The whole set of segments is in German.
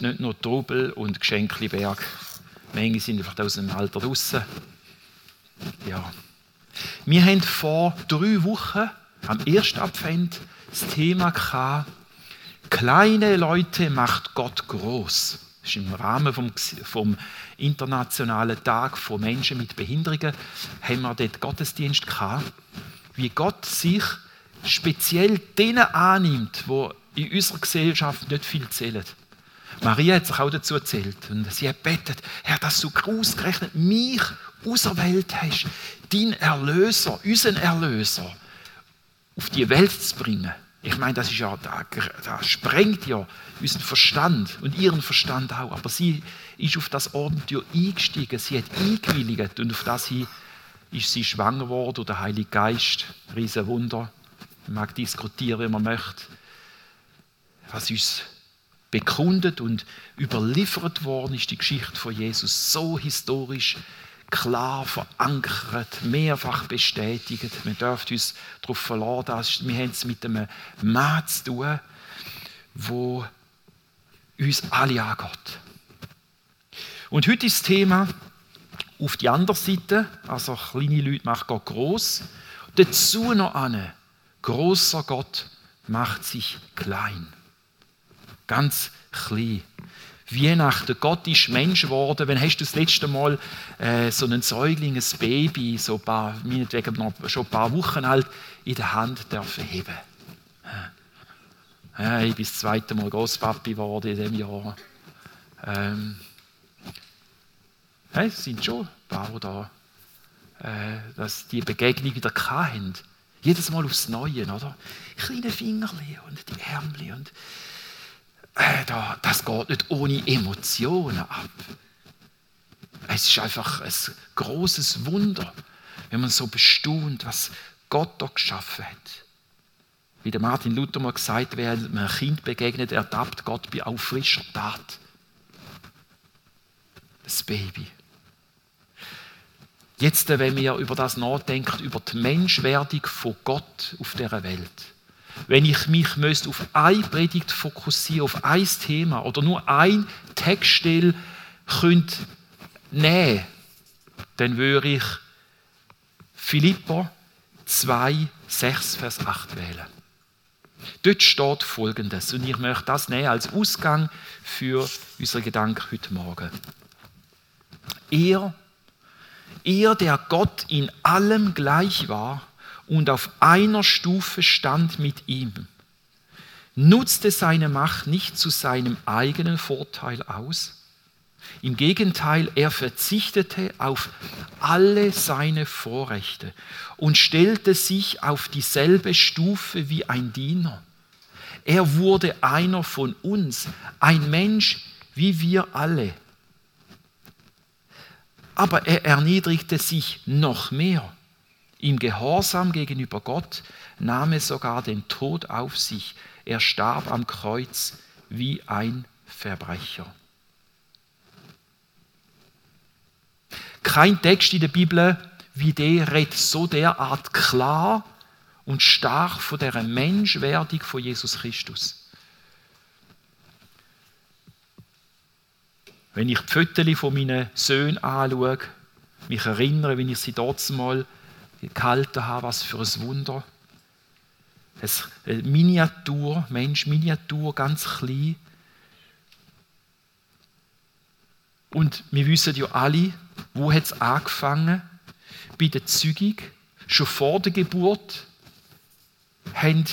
nicht nur Trubel und Geschenkliberg. Manche sind einfach aus dem Alter draussen. Ja. Wir haben vor drei Wochen, am ersten Advent, das Thema gehabt, kleine Leute macht Gott groß. Das ist im Rahmen vom, vom internationalen Tag von Menschen mit Behinderungen haben wir dort Gottesdienst gehabt, wie Gott sich speziell denen annimmt, wo in unserer Gesellschaft nicht viel zählen. Maria hat sich auch dazu erzählt und sie hat betet, Herr, dass du ausgerechnet mich auserwählt hast, dein Erlöser, unseren Erlöser, auf die Welt zu bringen. Ich meine, das ist ja, das sprengt ja unseren Verstand und ihren Verstand auch. Aber sie ist auf das Abenteuer eingestiegen, sie hat eingewilligt und auf das hin ist sie schwanger geworden durch den Heiligen Geist. Riesen Wunder. Man mag diskutieren, wie man möchte. Was uns bekundet und überliefert worden ist, die Geschichte von Jesus so historisch klar verankert, mehrfach bestätigt. Wir dürfen uns darauf verlassen, dass wir es mit einem Mann zu tun, wo uns alle angeht. Und heute ist das Thema auf die andere Seite, also kleine Leute macht Gott groß. Dazu noch eine, großer Gott macht sich klein. Ganz klein. Weihnachten, Gott ist Mensch geworden. Wann hast du das letzte Mal äh, so einen Säugling, ein Baby, so ein paar, meinetwegen noch schon ein paar Wochen alt, in der Hand dürfen heben? Äh, ich bin das zweite Mal Großpapi geworden in diesem Jahr. Ähm, es sind schon ein paar da, äh, dass die Begegnung wieder hatten. Jedes Mal aufs Neue, oder? Kleine Fingerchen und die Ärmchen und äh, das geht nicht ohne Emotionen ab. Es ist einfach ein großes Wunder, wenn man so bestaunt, was Gott da geschaffen hat. Wie der Martin Luther mal gesagt hat, wer einem Kind begegnet, ertappt Gott bei auffrischer Tat. Das Baby. Jetzt, wenn wir über das nachdenken, über die Menschwerdung von Gott auf dieser Welt, wenn ich mich müsste auf eine Predigt fokussieren, auf ein Thema oder nur ein Textstelle könnte nehmen, dann würde ich Philippa 2, 6, Vers 8 wählen. Dort steht Folgendes, und ich möchte das nehmen als Ausgang für unsere Gedanken heute Morgen. Er, er, der Gott in allem gleich war, und auf einer Stufe stand mit ihm, nutzte seine Macht nicht zu seinem eigenen Vorteil aus. Im Gegenteil, er verzichtete auf alle seine Vorrechte und stellte sich auf dieselbe Stufe wie ein Diener. Er wurde einer von uns, ein Mensch wie wir alle. Aber er erniedrigte sich noch mehr im Gehorsam gegenüber Gott nahm er sogar den Tod auf sich. Er starb am Kreuz wie ein Verbrecher. Kein Text in der Bibel wie der redet so derart klar und stark von der Menschwerdung von Jesus Christus. Wenn ich die Fotos von meinen Söhnen anschaue, mich erinnere, wie ich sie dort mal gehalten habe, was für ein Wunder. Ein Miniatur, Mensch, Miniatur, ganz klein. Und wir wissen ja alle, wo hat es angefangen? Bei der Zeugung, schon vor der Geburt, haben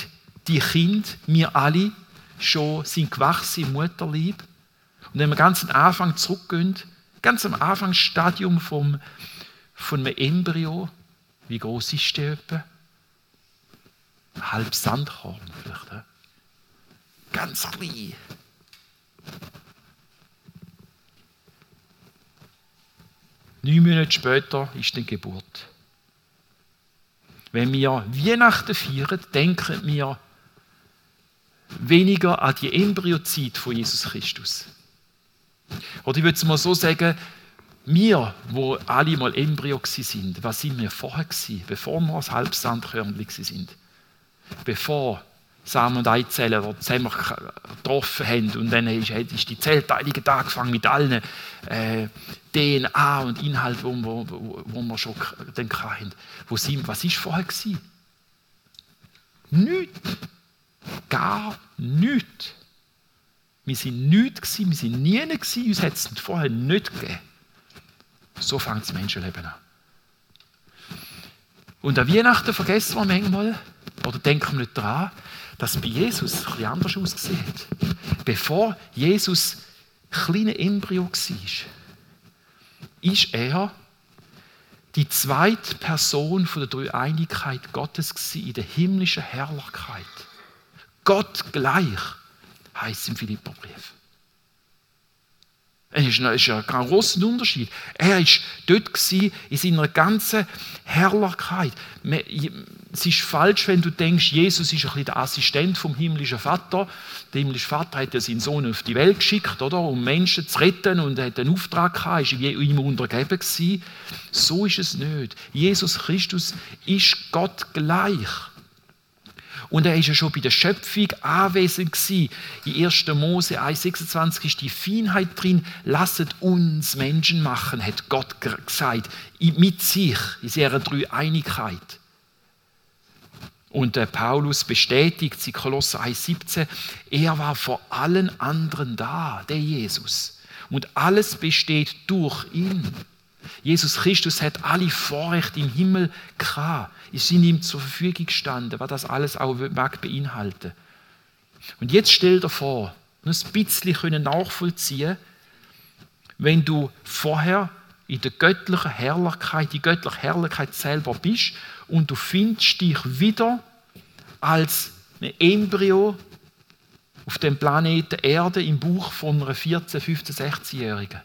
die Kinder, wir alle, schon sind gewachsen im Mutterlieb. Und wenn wir ganz am Anfang zurückgehen, ganz am Anfangsstadium vom, von einem Embryo, wie groß ist der etwa? Ein halbes Sandkorn vielleicht. Ja? Ganz klein. Neun Monate später ist die Geburt. Wenn wir Weihnachten feiern, denken wir weniger an die Embryozeit von Jesus Christus. Oder ich würde es mal so sagen, wir, wo alle mal Embryo sind, was sind wir vorher gewesen, bevor wir als Halbsandkörnchen sind? Bevor Samen und Eizellen die zusammen getroffen haben. Und dann ist, die Zellteilung angefangen mit allen äh, DNA und Inhalt, wo, wo, wo, wo wir schon dann hatten. Wo sind, was war vorher? Gewesen? Nichts. Gar nichts. Wir sind nichts, wir sind nie, gewesen, uns hat es vorher nicht gegeben. So fängt das Menschenleben an. Und an Weihnachten vergessen wir manchmal, oder denken wir nicht daran, dass bei Jesus es etwas anders ausgesehen hat. Bevor Jesus kleiner Embryo war, ist er die zweite Person von der Dreieinigkeit Gottes in der himmlischen Herrlichkeit. Gott gleich heißt im Philipperbrief. Es ist, ein, ist ein großer Unterschied. Er war dort in seiner ganzen Herrlichkeit. Es ist falsch, wenn du denkst, Jesus ist ein bisschen der Assistent vom himmlischen Vater. Der himmlische Vater hat ja seinen Sohn auf die Welt geschickt, oder, um Menschen zu retten und er hat einen Auftrag gehabt, ist ihm untergeben gewesen. So ist es nicht. Jesus Christus ist Gott gleich. Und er ist ja schon bei der Schöpfung anwesend gewesen. In 1. Mose 1,26 ist die Feinheit drin. Lasset uns Menschen machen, hat Gott gesagt. Mit sich, in seiner Dreieinigkeit. Und der Paulus bestätigt, in Kolosser 1,17, er war vor allen anderen da, der Jesus. Und alles besteht durch ihn. Jesus Christus hat alle Vorrechte im Himmel gehabt. Es sind ihm zur Verfügung gestanden, was das alles auch mag beinhalten. Und jetzt stell dir vor, ein bisschen können nachvollziehen, wenn du vorher in der göttlichen Herrlichkeit, die göttliche Herrlichkeit selber bist und du findest dich wieder als ein Embryo auf dem Planeten Erde im Buch von einer 14, 15, 16-Jährigen.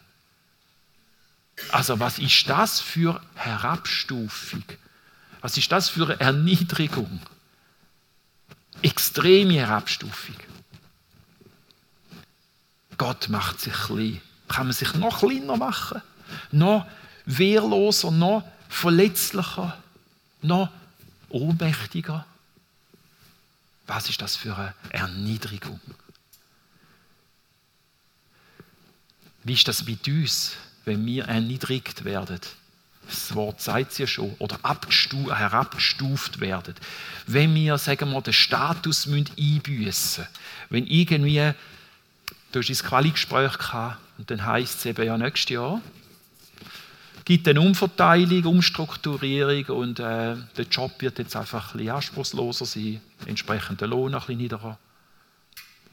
Also was ist das für Herabstufung? Was ist das für eine Erniedrigung? Extreme Herabstufung. Gott macht sich klein. Kann man sich noch kleiner machen? Noch wehrloser, noch verletzlicher, noch ohnmächtiger? Was ist das für eine Erniedrigung? Wie ist das mit uns? Wenn wir erniedrigt werden. Das Wort sagt es ja schon. Oder herabgestuft werden. Wenn wir, sagen wir, den Status einbüßen Wenn irgendwie, du hast ein Quali-Gespräch gehabt und dann heisst es eben ja nächstes Jahr, gibt eine Umverteilung, Umstrukturierung und äh, der Job wird jetzt einfach ein bisschen anspruchsloser sein, entsprechend der Lohn ein bisschen niederer.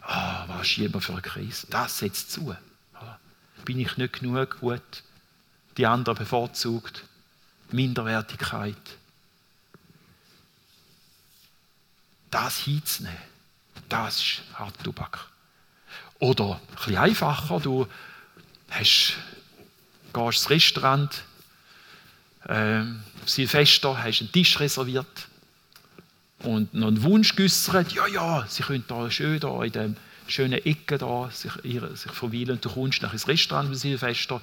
Ah, oh, was schieben wir für eine Krise? Das setzt zu bin ich nicht genug gut, die anderen bevorzugt, Minderwertigkeit. Das hinzunehmen, das ist hart Tobak. Oder ein einfacher, du hast, gehst ins Restaurant, äh, Silvester hast einen Tisch reserviert und noch einen Wunsch geäußert, ja, ja, sie können da schön da in dem schönen Ecke da sich, sich verweilen. Du kommst nach ins Restaurant für Silvester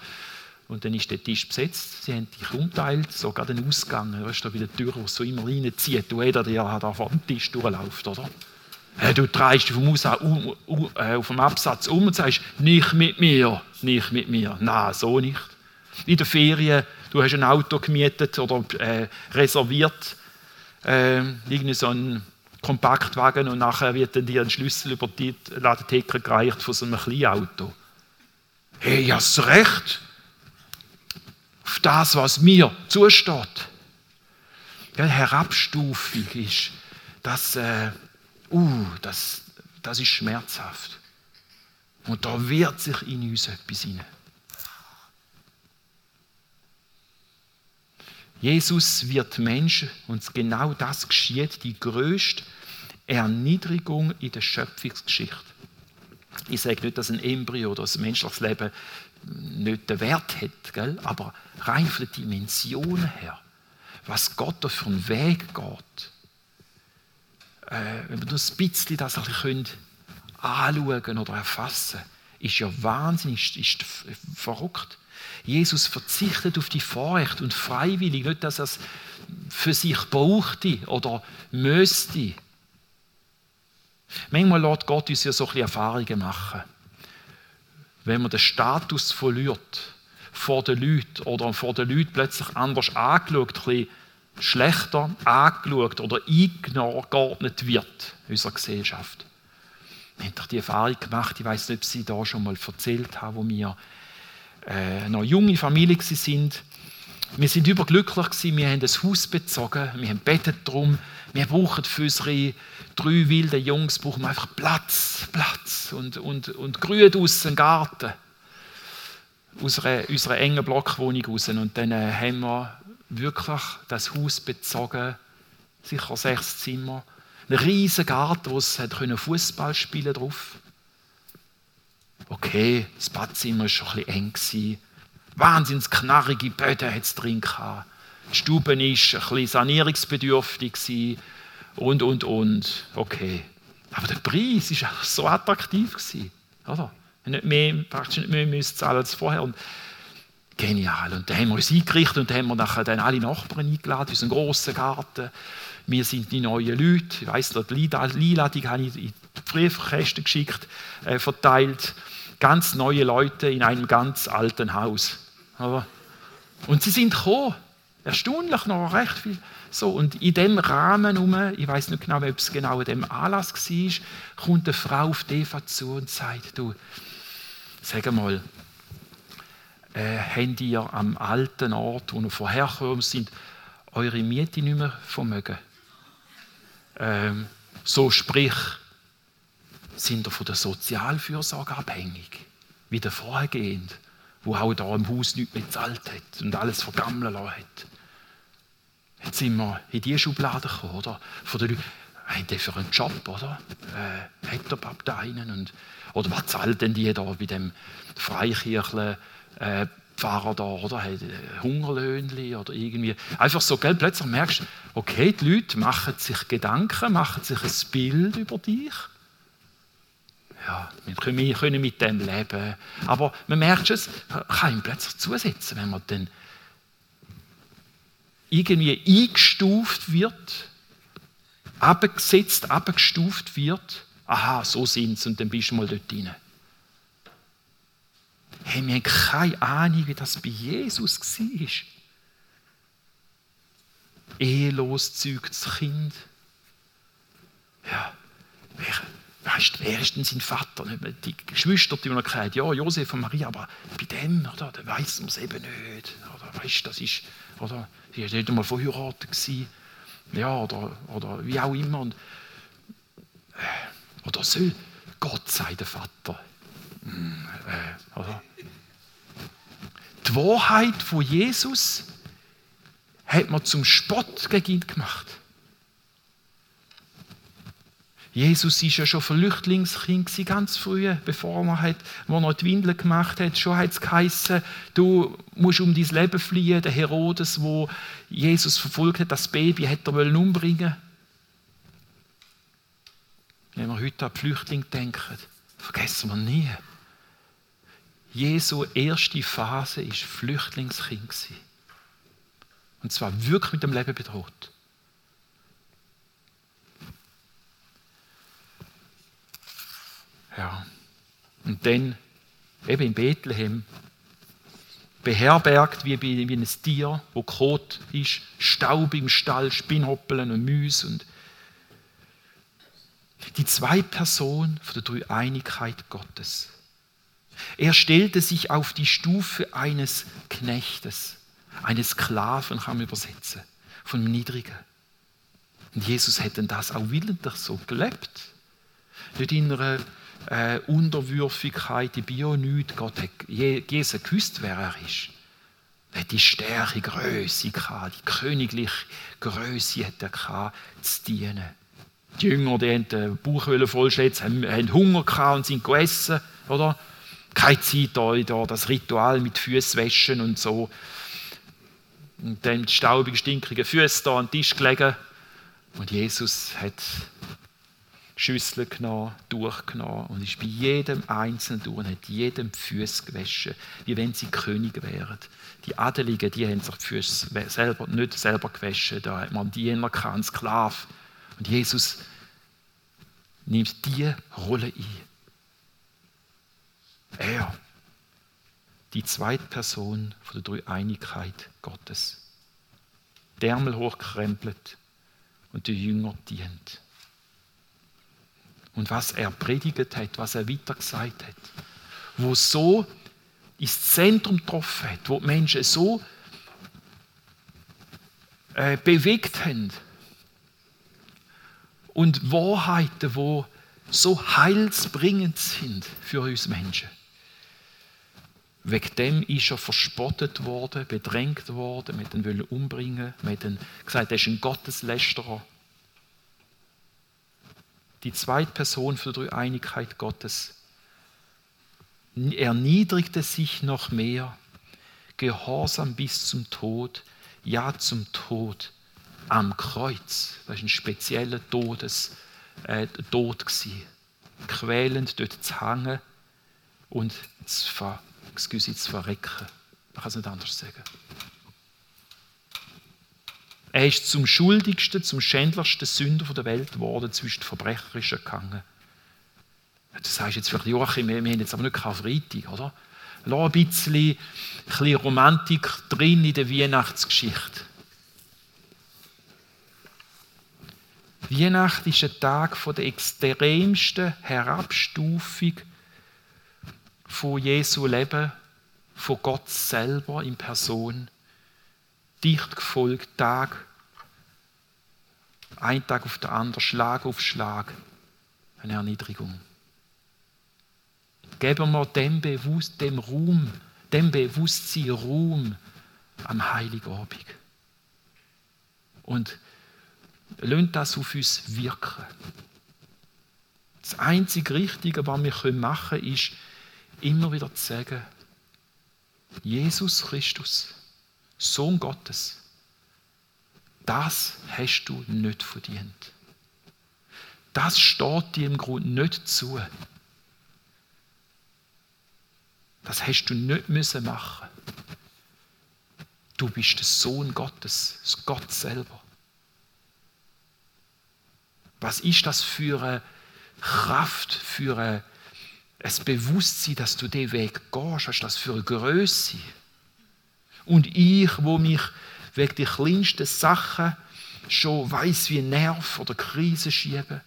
und dann ist der Tisch besetzt. Sie haben dich umteilt, sogar den Ausgang. Du hast da wieder die Tür, die so immer reinzieht. Du jeder, der da vor dem Tisch durchläuft, oder? Du drehst dich vom Aus um, um, äh, auf dem Absatz um und sagst, nicht mit mir, nicht mit mir. Nein, so nicht. In der Ferien, du hast ein Auto gemietet oder äh, reserviert, äh, irgendwie so ein Kompaktwagen und nachher wird dann dir ein Schlüssel über die Ladetheke gereicht von so einem Kleinauto. Hey, ja, hast recht. Auf das, was mir zusteht. Ja, Herabstufung ist, das, äh, uh, das, das ist schmerzhaft. Und da wehrt sich in uns etwas hinein. Jesus wird Mensch und genau das geschieht, die größte Erniedrigung in der Schöpfungsgeschichte. Ich sage nicht, dass ein Embryo oder ein menschliches Leben nicht den Wert hat, gell? aber rein von den Dimensionen her, was Gott da für einen Weg geht, äh, wenn wir das ein bisschen das ein bisschen anschauen oder erfassen, ist ja wahnsinnig, ist verrückt. Jesus verzichtet auf die Vorrecht und freiwillig, nicht, dass er es für sich brauchte oder müsste, Manchmal lässt Gott uns ja so ein Erfahrungen machen. Wenn man den Status verliert vor den Leuten oder vor den Leuten plötzlich anders angeschaut, ein schlechter angeschaut oder eingeordnet wird in unserer Gesellschaft. Haben doch die Erfahrung gemacht, ich weiß nicht, ob Sie da schon mal erzählt haben, wo wir äh, noch junge Familie sind. Wir sind überglücklich gewesen, wir haben ein Haus bezogen, wir haben bettet darum, wir brauchen für unsere drei wilden Jungs brauchen einfach Platz, Platz und, und, und Grün draussen, Garten. Aus unserer, engen Blockwohnung raus. Und dann äh, haben wir wirklich das Haus bezogen, sicher sechs Zimmer, einen riesigen Garten, wo es Fußball spielen drauf. Okay, das Badzimmer war schon ein bisschen eng. Gewesen. Wahnsinns knarrige Böden hat es drin gehabt. Die Stube war ein bisschen sanierungsbedürftig und, und, und. Okay. Aber der Preis war so attraktiv. Gewesen, oder? Nicht mehr, praktisch nicht mehr müssen zahlen als vorher. Und genial. Und da haben wir uns eingerichtet und haben wir nachher dann alle Nachbarn eingeladen, unseren grossen Garten. Wir sind die neuen Leute. Ich weiss, Lila die habe ich in die Briefkästen geschickt, äh, verteilt. Ganz neue Leute in einem ganz alten Haus. Und sie sind gekommen. Erstaunlich noch recht viel. So, und in dem Rahmen, um, ich weiß nicht genau, ob es genau in dem Anlass war, kommt eine Frau auf die Eva zu und sagt, du, sag mal, äh, habt ihr am alten Ort, wo ihr vorhergekommen sind, eure Miete nicht mehr vermögen? Ähm, so sprich, sind ihr von der Sozialfürsorge abhängig, wie der vorhergehend, wo auch da im Haus nichts mehr gezahlt hat und alles vergammeln lassen hat. Jetzt sind wir in diese Schublade gekommen, oder? Von den Leuten, haben die für einen Job, oder? Äh, hat der Pap einen? Und, oder was zahlt denn die da bei dem Freikirchler äh, Pfarrer da, oder? Hat äh, Hungerlöhnli oder irgendwie. Einfach so, gell? Plötzlich merkst du, okay, die Leute machen sich Gedanken, machen sich ein Bild über dich. Ja, wir können mit dem leben. Aber man merkt es, kann ihm plötzlich zusetzen, wenn man dann irgendwie eingestuft wird, abgesetzt, abgestuft wird. Aha, so sind sie und dann bist du mal dort rein. Hey, wir haben keine Ahnung, wie das bei Jesus war. Ehelos zeugt das Kind. Ja, wer, weißt, wer ist denn sein Vater? Die Geschwister, die man kennt, ja, Josef und Maria, aber bei dem, oder, da weiß man es eben nicht. Oder, weißt, das ist, oder, sie war nicht einmal verheiratet. Gewesen. Ja, oder, oder wie auch immer. Und, äh, oder soll Gott sei der Vater? Hm, äh, oder? Die Wahrheit von Jesus hat man zum Spott gegen ihn gemacht. Jesus war ja schon Flüchtlingskind ganz früh, bevor er er die Windeln gemacht hat. Schon hat es geheißen, du musst um dein Leben fliehen. Der Herodes, wo Jesus verfolgt hat, das Baby hat er umbringen Wenn wir heute an die Flüchtlinge denken, vergessen wir nie. Jesu erste Phase war Flüchtlingskind. Und zwar wirklich mit dem Leben bedroht. Ja. Und dann eben in Bethlehem beherbergt wie, wie ein Tier, wo kot ist, Staub im Stall, Spinnhoppeln und Müs und die zwei Personen von der Dreieinigkeit Gottes. Er stellte sich auf die Stufe eines Knechtes, eines Sklaven, kann man übersetzen, von einem Niedrigen. Und Jesus hätte das auch willentlich so gelebt. Nicht in einer äh, Unterwürfigkeit, die Bio nichts. Gott hat Jesus gewusst, wer er ist. Er hat die Stärke, Größe gehabt, die königliche Größe hat er gehabt, zu dienen. Die Jünger, die haben die Bauchhöhle vollschätzt, haben, haben Hunger gehabt und sind gegessen, oder? Keine Zeit da das Ritual mit Füßen waschen und so. Und dann mit staubigen, stinkigen Füßen da an den Tisch gelegen. Und Jesus hat Schüssel genommen, durchgenommen und ist bei jedem Einzelnen durch und hat jedem die Füße gewaschen, wie wenn sie König wären. Die Adeligen, die haben sich die Füße selber, nicht selber gewaschen, da hat man Diener gehabt, Sklav. Und Jesus nimmt die Rolle ein. Er, die zweite Person von der Dreieinigkeit Gottes. Därmel hochkrempelt und die Jünger dient. Und was er predigt hat, was er weitergesagt hat, wo so ins Zentrum getroffen hat, wo die Menschen so äh, bewegt haben. Und Wahrheiten, wo so heilsbringend sind für uns Menschen. Wegen dem ist er verspottet worden, bedrängt worden, mit ihn umbringen, mit ihn gesagt, er ist ein Gotteslästerer. Die zweite Person für die Einigkeit Gottes erniedrigte sich noch mehr, gehorsam bis zum Tod, ja zum Tod am Kreuz. Das war ein spezieller Todes, äh, Tod. Gewesen. Quälend dort zu hängen und zu, ver, excuse, zu verrecken. Man kann es nicht anders sagen. Er ist zum schuldigsten, zum schändlichsten Sünder der Welt geworden, zwischen den Verbrecherischen gegangen. Du sagst jetzt vielleicht, Joachim, wir haben jetzt aber nicht Karfreitag, oder? Lass ein bisschen, ein bisschen Romantik drin in der Weihnachtsgeschichte. Weihnachten ist ein Tag der extremsten Herabstufung von Jesu Leben, von Gott selber in Person. Dicht gefolgt, Tag, ein Tag auf den anderen, Schlag auf Schlag, eine Erniedrigung. Geben wir dem, Bewusst, dem Ruhm, dem Bewusstsein Ruhm am Heiligabend. Und lasst das auf uns wirken. Das einzige Richtige, was wir machen können, ist, immer wieder zu sagen, Jesus Christus, Sohn Gottes, das hast du nicht verdient. Das steht dir im Grunde nicht zu. Das hast du nicht müssen machen. Du bist der Sohn Gottes, Gott selber. Was ist das für eine Kraft, für ein Bewusstsein, dass du den Weg gehst? Was ist das für eine Größe? Und ich, wo mich wegen der kleinsten Sachen schon weiß wie Nerv oder Krise schieben,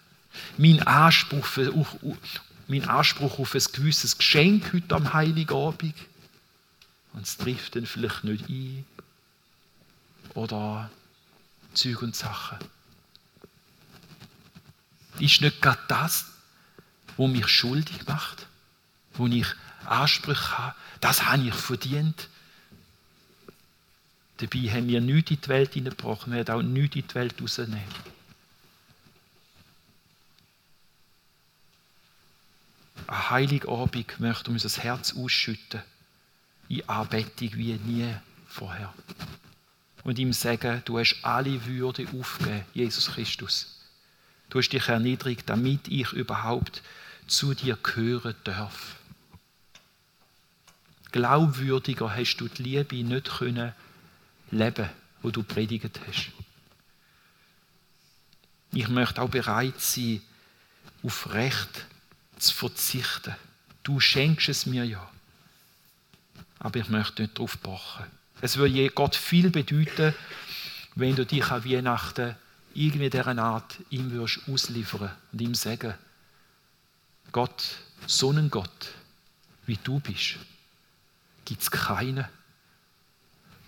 mein Anspruch, für, mein Anspruch auf ein gewisses Geschenk heute am Heiligabend und es trifft dann vielleicht nicht ein oder Züg und Sachen ist nicht gerade das, wo mich schuldig macht, wo ich Ansprüche habe. Das habe ich verdient. Dabei haben wir nichts in die Welt hineingebracht, wir werden auch nichts in die Welt rausnehmen. Ein Heiligabend möchte unser Herz ausschütten, in Anbetung wie nie vorher. Und ihm sagen, du hast alle Würde aufgegeben, Jesus Christus. Du hast dich erniedrigt, damit ich überhaupt zu dir gehören darf. Glaubwürdiger hast du die Liebe nicht können leben, wo du predigt hast. Ich möchte auch bereit sein, auf Recht zu verzichten. Du schenkst es mir ja. Aber ich möchte nicht darauf pochen. Es würde Gott viel bedeuten, wenn du dich an Weihnachten irgendwie dieser Art ihm würdest ausliefern und ihm sagen, Gott, so einen Gott, wie du bist, gibt es keinen.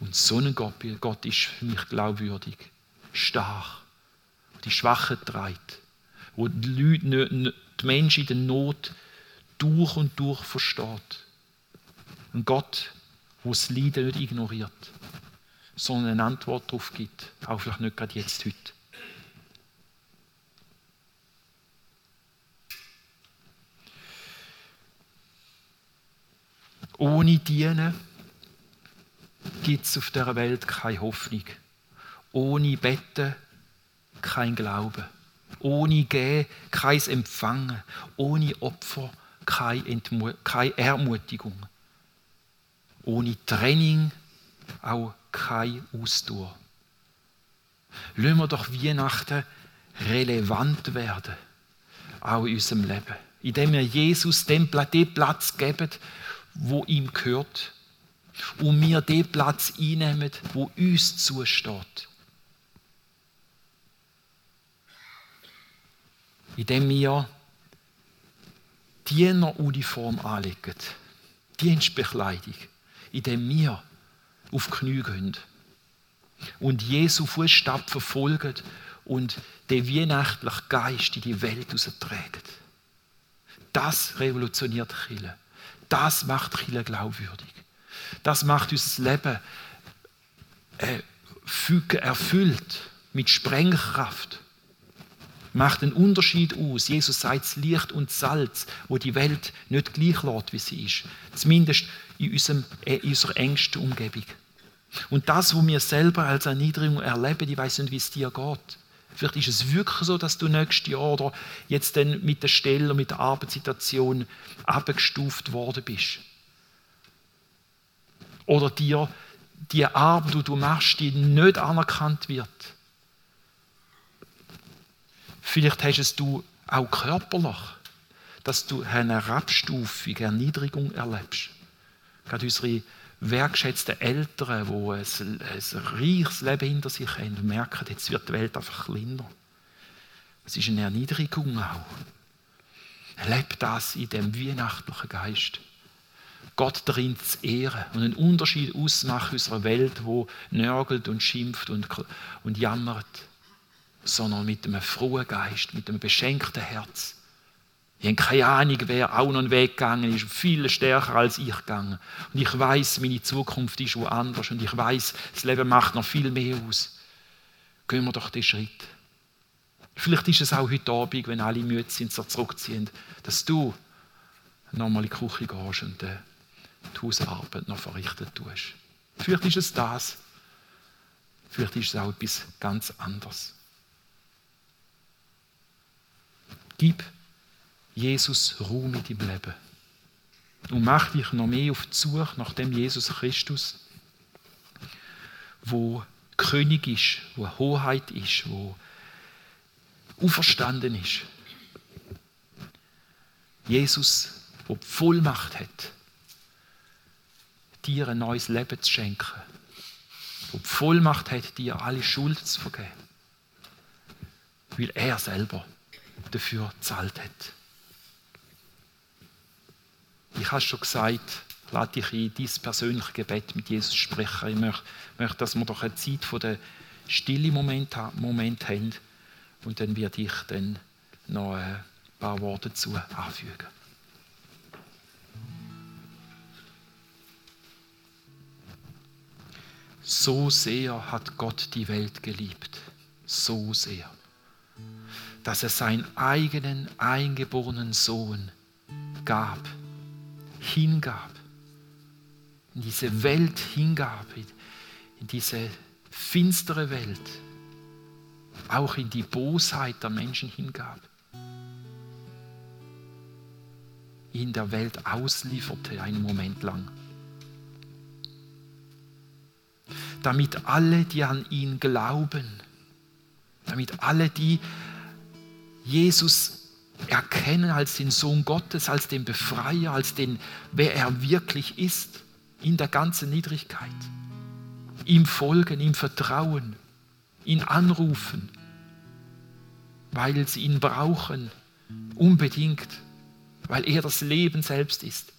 Und so ein Gott, Gott ist für mich glaubwürdig, stark, die Schwachen treibt, wo die, Leute, die Menschen in der Not durch und durch versteht. Ein Gott, wo das Leiden nicht ignoriert, sondern eine Antwort darauf gibt, auch vielleicht nicht gerade jetzt heute. Ohne Dienen gibt es auf der Welt keine Hoffnung. Ohne Betten kein Glaube. Ohne Gehen kein Empfangen. Ohne Opfer keine, keine Ermutigung. Ohne Training auch keine Ausdauer. Lassen wir doch Weihnachten relevant werden. auch in unserem Leben. Indem wir Jesus den Platz geben, wo ihm gehört. Und wir den Platz einnehmen, wo uns zusteht. Indem wir Dieneruniform anlegen, Dienstbekleidung, indem wir auf die Knie gehen und Jesu Fußstab verfolgen und den weihnachtlichen Geist in die Welt tragen. Das revolutioniert Chile. Das macht Chile glaubwürdig. Das macht unser Leben äh, erfüllt mit Sprengkraft. Macht einen Unterschied aus. Jesus sagt das Licht und Salz, wo die Welt nicht gleich lässt, wie sie ist. Zumindest in, unserem, äh, in unserer engsten Umgebung. Und das, was wir selber als Erniedrigung erleben, ich weiß nicht, wie es dir geht. Vielleicht ist es wirklich so, dass du nächstes Jahr oder jetzt dann mit der Stelle, mit der Arbeitssituation abgestuft worden bist. Oder dir die Arbeit, die du machst, die nicht anerkannt wird. Vielleicht hast es du auch körperlich, dass du eine Herabstufung, Erniedrigung erlebst. Gerade unsere wertgeschätzten Eltern, die ein, ein reiches Leben hinter sich haben merken, jetzt wird die Welt einfach kleiner. Es ist eine Erniedrigung auch. Erlebt das in dem weihnachtlichen Geist. Gott darin zu ehren und einen Unterschied ausmachen in unserer Welt, wo nörgelt und schimpft und, und jammert, sondern mit einem frohen Geist, mit einem beschenkten Herz ich habe keine Ahnung, wer auch noch einen Weg gegangen ist, viel stärker als ich gegangen. Und ich weiß, meine Zukunft ist woanders und ich weiß, das Leben macht noch viel mehr aus. Gehen wir doch den Schritt. Vielleicht ist es auch heute Abend, wenn alle müde sind, so zurückziehen, dass du nochmal in die Küche gehst und äh, die Hausarbeit noch verrichtet tust. Vielleicht ist es das. Vielleicht ist es auch etwas ganz anderes. Gib Jesus Ruhe mit im Leben. Und mach dich noch mehr auf die Suche nach dem Jesus Christus, wo König ist, wo Hoheit ist, wo auferstanden ist. Jesus, wo Vollmacht hat, dir ein neues Leben zu schenken, wo die Vollmacht hat, dir alle Schuld zu vergeben, weil er selber dafür zahlt hat. Ich habe schon gesagt, lade dich ein, dein persönliches Gebet mit Jesus sprechen. Ich möchte, möchte dass wir doch eine Zeit von der Stille Moment, Moment haben. Und dann werde ich dann noch ein paar Worte dazu anfügen. So sehr hat Gott die Welt geliebt, so sehr, dass er seinen eigenen eingeborenen Sohn gab, hingab, in diese Welt hingab, in diese finstere Welt, auch in die Bosheit der Menschen hingab, ihn der Welt auslieferte einen Moment lang. Damit alle, die an ihn glauben, damit alle, die Jesus erkennen als den Sohn Gottes, als den Befreier, als den, wer er wirklich ist, in der ganzen Niedrigkeit. Ihm folgen, ihm vertrauen, ihn anrufen, weil sie ihn brauchen, unbedingt, weil er das Leben selbst ist.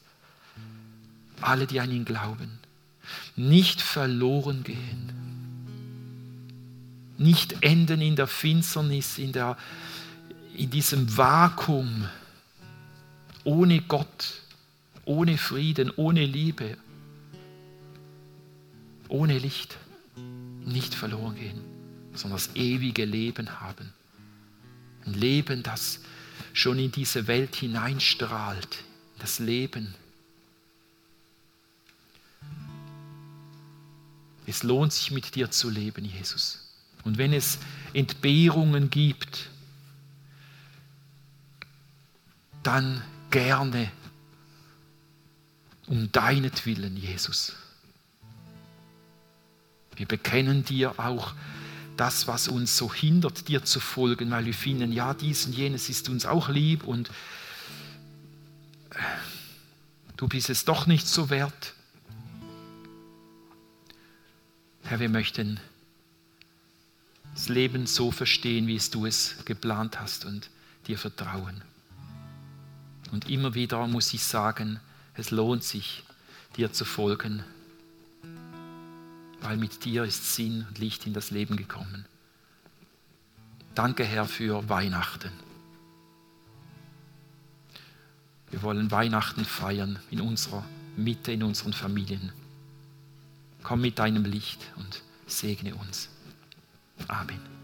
Alle, die an ihn glauben, nicht verloren gehen, nicht enden in der Finsternis, in der in diesem Vakuum, ohne Gott, ohne Frieden, ohne Liebe, ohne Licht, nicht verloren gehen, sondern das ewige Leben haben. Ein Leben, das schon in diese Welt hineinstrahlt, das Leben. Es lohnt sich mit dir zu leben, Jesus. Und wenn es Entbehrungen gibt, dann gerne um deinetwillen, Jesus. Wir bekennen dir auch das, was uns so hindert, dir zu folgen, weil wir finden, ja, dies und jenes ist uns auch lieb und du bist es doch nicht so wert. Herr, wir möchten das Leben so verstehen, wie es du es geplant hast und dir vertrauen. Und immer wieder muss ich sagen, es lohnt sich, dir zu folgen, weil mit dir ist Sinn und Licht in das Leben gekommen. Danke, Herr, für Weihnachten. Wir wollen Weihnachten feiern in unserer Mitte, in unseren Familien. Komm mit deinem Licht und segne uns. Amen.